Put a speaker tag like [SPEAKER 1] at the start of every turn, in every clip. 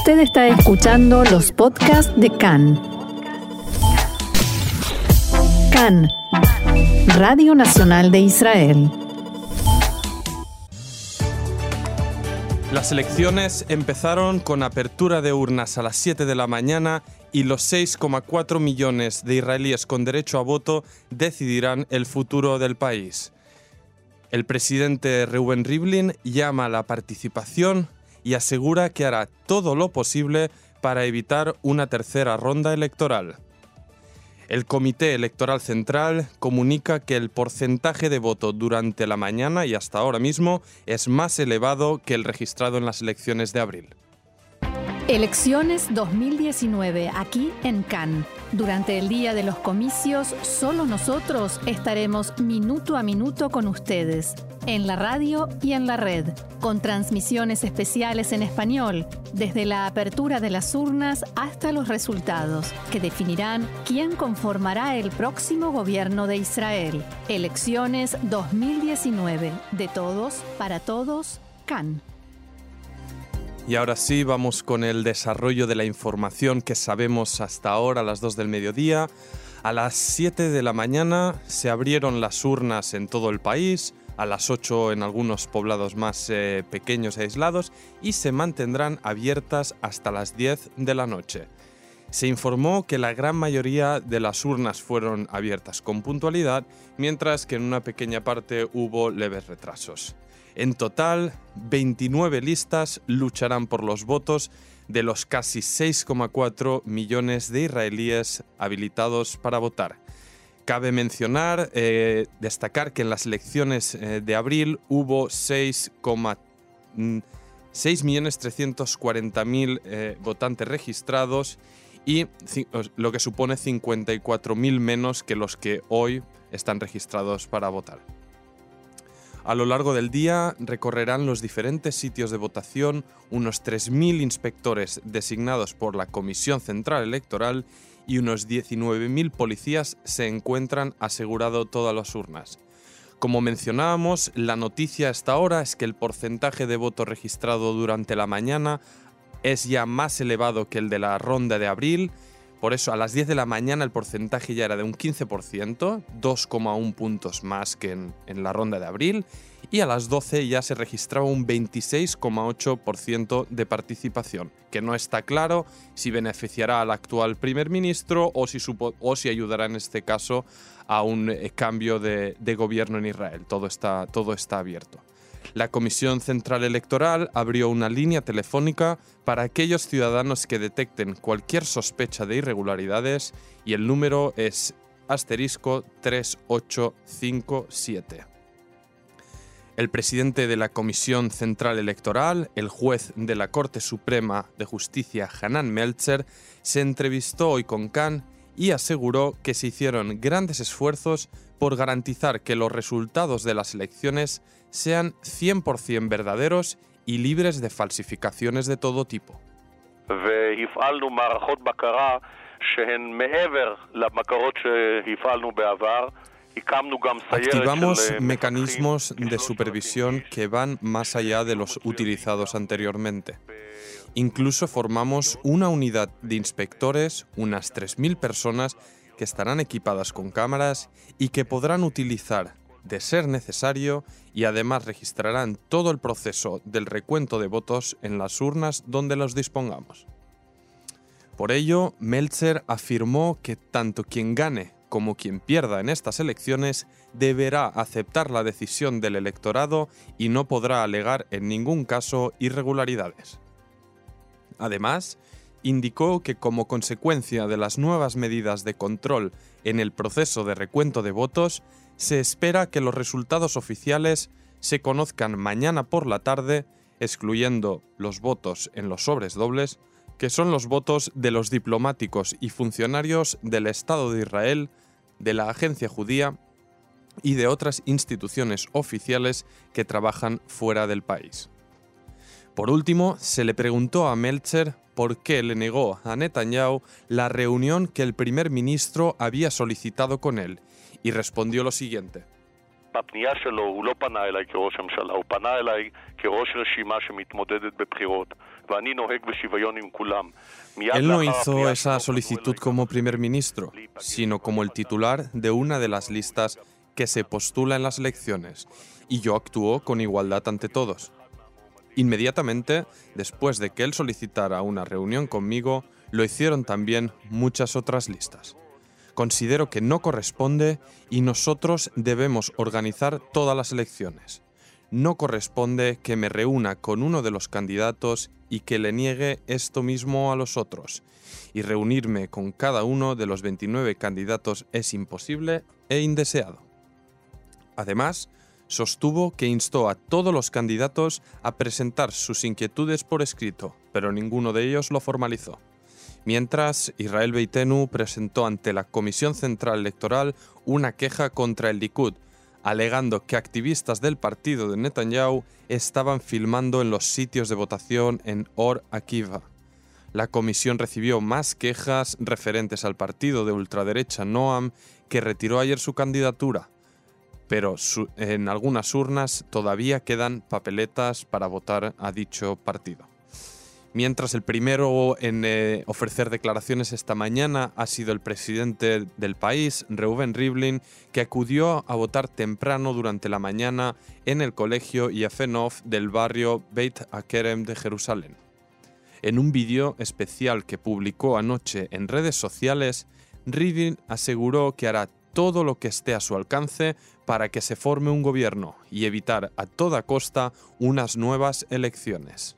[SPEAKER 1] Usted está escuchando los podcasts de CAN. CAN, Radio Nacional de Israel.
[SPEAKER 2] Las elecciones empezaron con apertura de urnas a las 7 de la mañana y los 6,4 millones de israelíes con derecho a voto decidirán el futuro del país. El presidente Reuben Rivlin llama a la participación y asegura que hará todo lo posible para evitar una tercera ronda electoral. El Comité Electoral Central comunica que el porcentaje de voto durante la mañana y hasta ahora mismo es más elevado que el registrado en las elecciones de abril.
[SPEAKER 1] Elecciones 2019 aquí en Cannes. Durante el día de los comicios, solo nosotros estaremos minuto a minuto con ustedes, en la radio y en la red, con transmisiones especiales en español, desde la apertura de las urnas hasta los resultados, que definirán quién conformará el próximo gobierno de Israel. Elecciones 2019, de todos, para todos, Cannes.
[SPEAKER 2] Y ahora sí, vamos con el desarrollo de la información que sabemos hasta ahora a las 2 del mediodía. A las 7 de la mañana se abrieron las urnas en todo el país, a las 8 en algunos poblados más eh, pequeños e aislados y se mantendrán abiertas hasta las 10 de la noche. Se informó que la gran mayoría de las urnas fueron abiertas con puntualidad, mientras que en una pequeña parte hubo leves retrasos. En total, 29 listas lucharán por los votos de los casi 6,4 millones de israelíes habilitados para votar. Cabe mencionar, eh, destacar que en las elecciones eh, de abril hubo 6.340.000 eh, votantes registrados y lo que supone 54.000 menos que los que hoy están registrados para votar. A lo largo del día recorrerán los diferentes sitios de votación unos 3.000 inspectores designados por la Comisión Central Electoral y unos 19.000 policías se encuentran asegurado todas las urnas. Como mencionábamos, la noticia hasta ahora es que el porcentaje de voto registrado durante la mañana es ya más elevado que el de la ronda de abril por eso a las 10 de la mañana el porcentaje ya era de un 15%, 2,1 puntos más que en, la ronda de abril, y a las 12 ya se registraba un 26,8% de participación, que no está claro si beneficiará al actual primer ministro o si, o si ayudará en este caso a un eh, cambio de, de gobierno en Israel. Todo está, todo está abierto. La Comisión Central Electoral abrió una línea telefónica para aquellos ciudadanos que detecten cualquier sospecha de irregularidades y el número es asterisco 3857. El presidente de la Comisión Central Electoral, el juez de la Corte Suprema de Justicia Hanan Meltzer, se entrevistó hoy con Khan y aseguró que se hicieron grandes esfuerzos por garantizar que los resultados de las elecciones sean 100% verdaderos y libres de falsificaciones de todo tipo. Activamos mecanismos de supervisión que van más allá de los utilizados anteriormente. Incluso formamos una unidad de inspectores, unas 3.000 personas, que estarán equipadas con cámaras y que podrán utilizar, de ser necesario, y además registrarán todo el proceso del recuento de votos en las urnas donde los dispongamos. Por ello, Meltzer afirmó que tanto quien gane como quien pierda en estas elecciones deberá aceptar la decisión del electorado y no podrá alegar en ningún caso irregularidades. Además, indicó que como consecuencia de las nuevas medidas de control en el proceso de recuento de votos, se espera que los resultados oficiales se conozcan mañana por la tarde, excluyendo los votos en los sobres dobles, que son los votos de los diplomáticos y funcionarios del Estado de Israel, de la Agencia Judía y de otras instituciones oficiales que trabajan fuera del país. Por último, se le preguntó a Melcher por qué le negó a Netanyahu la reunión que el primer ministro había solicitado con él y respondió lo siguiente. Él no hizo esa solicitud como primer ministro, sino como el titular de una de las listas que se postula en las elecciones, y yo actuó con igualdad ante todos. Inmediatamente, después de que él solicitara una reunión conmigo, lo hicieron también muchas otras listas. Considero que no corresponde y nosotros debemos organizar todas las elecciones. No corresponde que me reúna con uno de los candidatos y que le niegue esto mismo a los otros. Y reunirme con cada uno de los 29 candidatos es imposible e indeseado. Además, sostuvo que instó a todos los candidatos a presentar sus inquietudes por escrito, pero ninguno de ellos lo formalizó. Mientras, Israel Beitenu presentó ante la Comisión Central Electoral una queja contra el Likud, alegando que activistas del partido de Netanyahu estaban filmando en los sitios de votación en Or Akiva. La comisión recibió más quejas referentes al partido de ultraderecha Noam, que retiró ayer su candidatura, pero en algunas urnas todavía quedan papeletas para votar a dicho partido. Mientras el primero en eh, ofrecer declaraciones esta mañana ha sido el presidente del país, Reuven Rivlin, que acudió a votar temprano durante la mañana en el colegio Yafenov del barrio Beit Akerem de Jerusalén. En un vídeo especial que publicó anoche en redes sociales, Rivlin aseguró que hará todo lo que esté a su alcance para que se forme un gobierno y evitar a toda costa unas nuevas elecciones.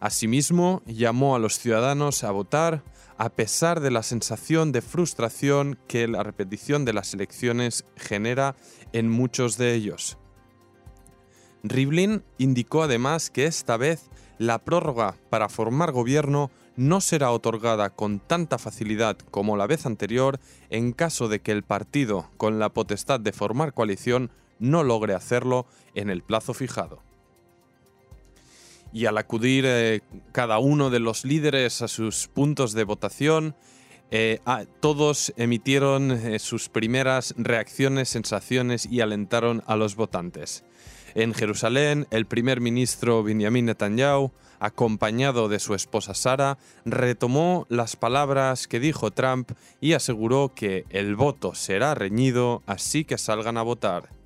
[SPEAKER 2] Asimismo, llamó a los ciudadanos a votar a pesar de la sensación de frustración que la repetición de las elecciones genera en muchos de ellos. Rivlin indicó además que esta vez la prórroga para formar gobierno no será otorgada con tanta facilidad como la vez anterior en caso de que el partido con la potestad de formar coalición no logre hacerlo en el plazo fijado y al acudir eh, cada uno de los líderes a sus puntos de votación, eh, todos emitieron eh, sus primeras reacciones, sensaciones y alentaron a los votantes. En Jerusalén, el primer ministro Benjamin Netanyahu, acompañado de su esposa Sara, retomó las palabras que dijo Trump y aseguró que el voto será reñido, así que salgan a votar.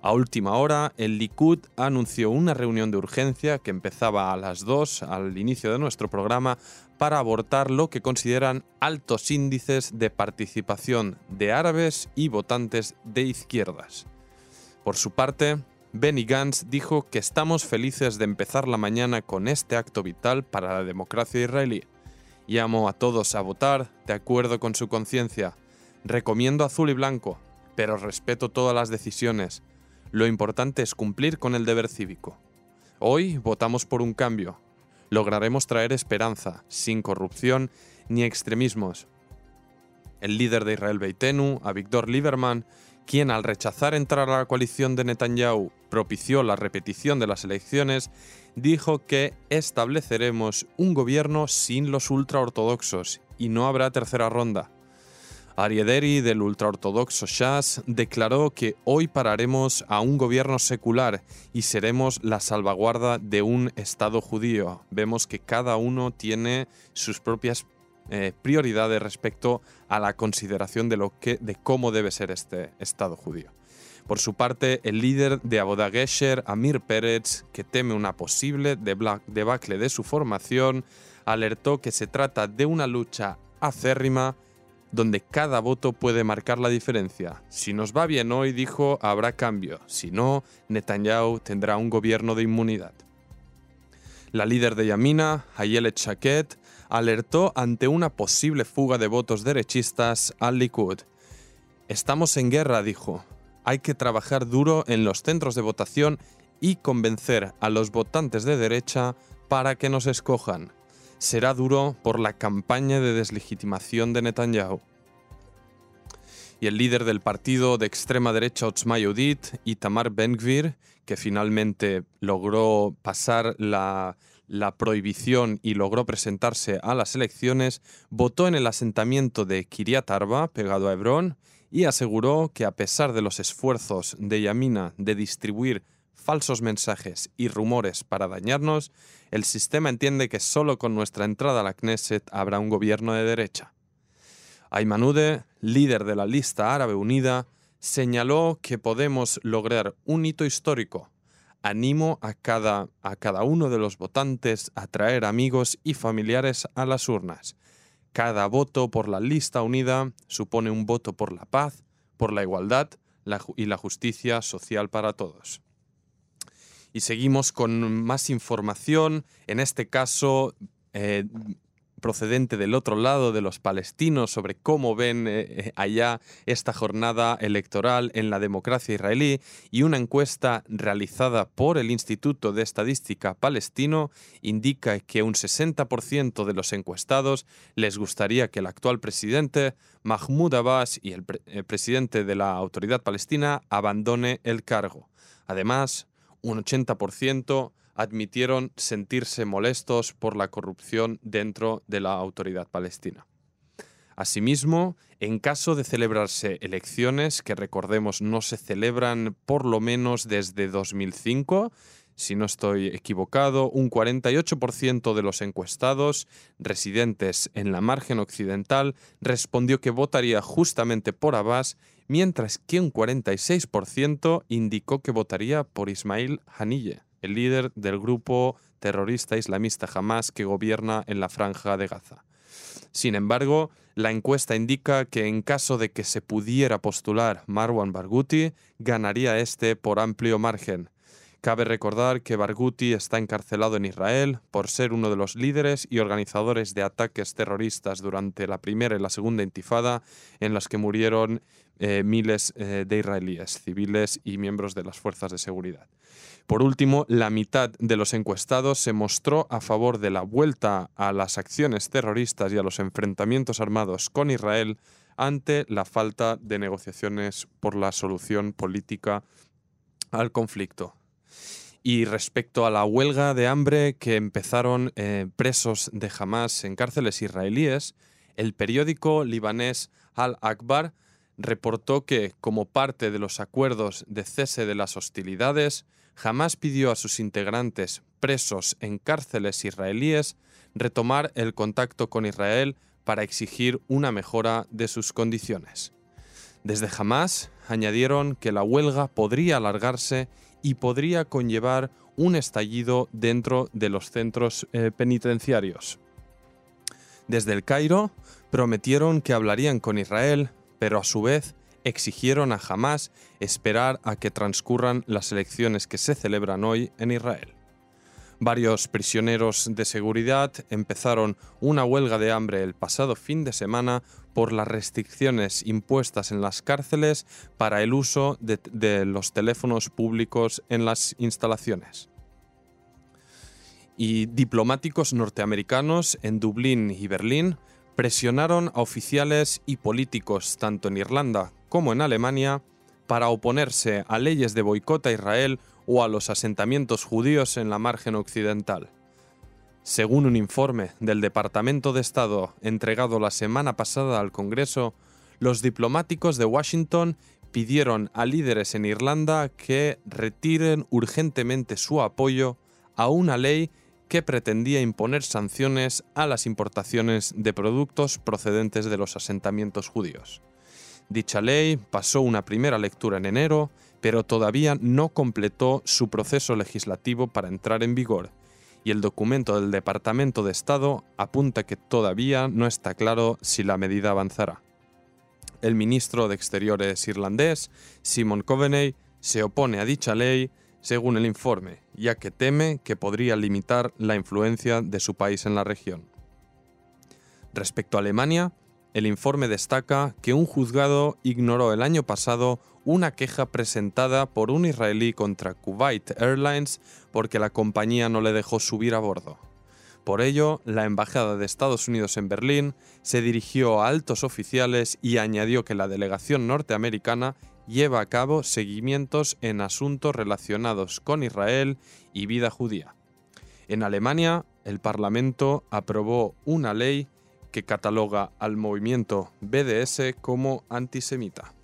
[SPEAKER 2] A última hora, el Likud anunció una reunión de urgencia que empezaba a las 2 al inicio de nuestro programa para abortar lo que consideran altos índices de participación de árabes y votantes de izquierdas. Por su parte, Benny Gantz dijo que estamos felices de empezar la mañana con este acto vital para la democracia israelí. Llamo a todos a votar de acuerdo con su conciencia. Recomiendo azul y blanco, pero respeto todas las decisiones. Lo importante es cumplir con el deber cívico. Hoy votamos por un cambio. Lograremos traer esperanza, sin corrupción ni extremismos. El líder de Israel Beitenu, Avigdor Lieberman, quien al rechazar entrar a la coalición de Netanyahu propició la repetición de las elecciones, dijo que estableceremos un gobierno sin los ultraortodoxos y no habrá tercera ronda. Ariederi del ultraortodoxo Shas declaró que hoy pararemos a un gobierno secular y seremos la salvaguarda de un Estado judío. Vemos que cada uno tiene sus propias eh, prioridades respecto a la consideración de, lo que, de cómo debe ser este Estado judío. Por su parte, el líder de Aboda Gesher, Amir Peretz, que teme una posible debacle de su formación, alertó que se trata de una lucha acérrima donde cada voto puede marcar la diferencia. Si nos va bien hoy, dijo, habrá cambio. Si no, Netanyahu tendrá un gobierno de inmunidad. La líder de Yamina, Ayelet Shaked, alertó ante una posible fuga de votos derechistas al Likud. Estamos en guerra, dijo. Hay que trabajar duro en los centros de votación y convencer a los votantes de derecha para que nos escojan será duro por la campaña de deslegitimación de Netanyahu. Y el líder del partido de extrema derecha Otzma Yehudit, Itamar Ben-Gvir, que finalmente logró pasar la, la prohibición y logró presentarse a las elecciones, votó en el asentamiento de Kiryat Arba, pegado a Hebrón, y aseguró que a pesar de los esfuerzos de Yamina de distribuir falsos mensajes y rumores para dañarnos, el sistema entiende que solo con nuestra entrada a la Knesset habrá un gobierno de derecha. Aymanude, líder de la lista árabe unida, señaló que podemos lograr un hito histórico. Animo a cada, a cada uno de los votantes a traer amigos y familiares a las urnas. Cada voto por la lista unida supone un voto por la paz, por la igualdad y la justicia social para todos. Y seguimos con más información, en este caso eh, procedente del otro lado de los palestinos sobre cómo ven eh, eh, allá esta jornada electoral en la democracia israelí y una encuesta realizada por el Instituto de Estadística Palestino indica que un 60% de los encuestados les gustaría que el actual presidente Mahmoud Abbas y el, el presidente de la autoridad palestina abandone el cargo. Además, un 80% admitieron sentirse molestos por la corrupción dentro de la autoridad palestina. Asimismo, en caso de celebrarse elecciones, que recordemos no se celebran por lo menos desde 2005, si no estoy equivocado, un 48% de los encuestados residentes en la margen occidental respondió que votaría justamente por Abbas, mientras que un 46% indicó que votaría por Ismail Haniyeh el líder del grupo terrorista islamista Hamas que gobierna en la franja de Gaza. Sin embargo, la encuesta indica que en caso de que se pudiera postular Marwan Barghouti, ganaría este por amplio margen. Cabe recordar que Barghouti está encarcelado en Israel por ser uno de los líderes y organizadores de ataques terroristas durante la primera y la segunda intifada, en las que murieron eh, miles eh, de israelíes, civiles y miembros de las fuerzas de seguridad. Por último, la mitad de los encuestados se mostró a favor de la vuelta a las acciones terroristas y a los enfrentamientos armados con Israel ante la falta de negociaciones por la solución política al conflicto. Y respecto a la huelga de hambre que empezaron eh, presos de Hamas en cárceles israelíes, el periódico libanés Al-Akbar reportó que, como parte de los acuerdos de cese de las hostilidades, jamás pidió a sus integrantes presos en cárceles israelíes retomar el contacto con Israel para exigir una mejora de sus condiciones. Desde jamás añadieron que la huelga podría alargarse y podría conllevar un estallido dentro de los centros eh, penitenciarios. Desde el Cairo prometieron que hablarían con Israel, pero a su vez exigieron a Hamas esperar a que transcurran las elecciones que se celebran hoy en Israel. Varios prisioneros de seguridad empezaron una huelga de hambre el pasado fin de semana por las restricciones impuestas en las cárceles para el uso de, los teléfonos públicos en las instalaciones. Y diplomáticos norteamericanos en Dublín y Berlín presionaron a oficiales y políticos tanto en Irlanda como en Alemania para oponerse a leyes de boicot a Israel o a los asentamientos judíos en la margen occidental. Según un informe del Departamento de Estado entregado la semana pasada al Congreso, los diplomáticos de Washington pidieron a líderes en Irlanda que retiren urgentemente su apoyo a una ley que pretendía imponer sanciones a las importaciones de productos procedentes de los asentamientos judíos. Dicha ley pasó una primera lectura en enero, pero todavía no completó su proceso legislativo para entrar en vigor, y el documento del Departamento de Estado apunta que todavía no está claro si la medida avanzará. El ministro de Exteriores irlandés, Simon Coveney, se opone a dicha ley según el informe, ya que teme que podría limitar la influencia de su país en la región. Respecto a Alemania, el informe destaca que un juzgado ignoró el año pasado una queja presentada por un israelí contra Kuwait Airlines porque la compañía no le dejó subir a bordo. Por ello, la Embajada de Estados Unidos en Berlín se dirigió a altos oficiales y añadió que la delegación norteamericana lleva a cabo seguimientos en asuntos relacionados con Israel y vida judía. En Alemania, el Parlamento aprobó una ley que cataloga al movimiento BDS como antisemita.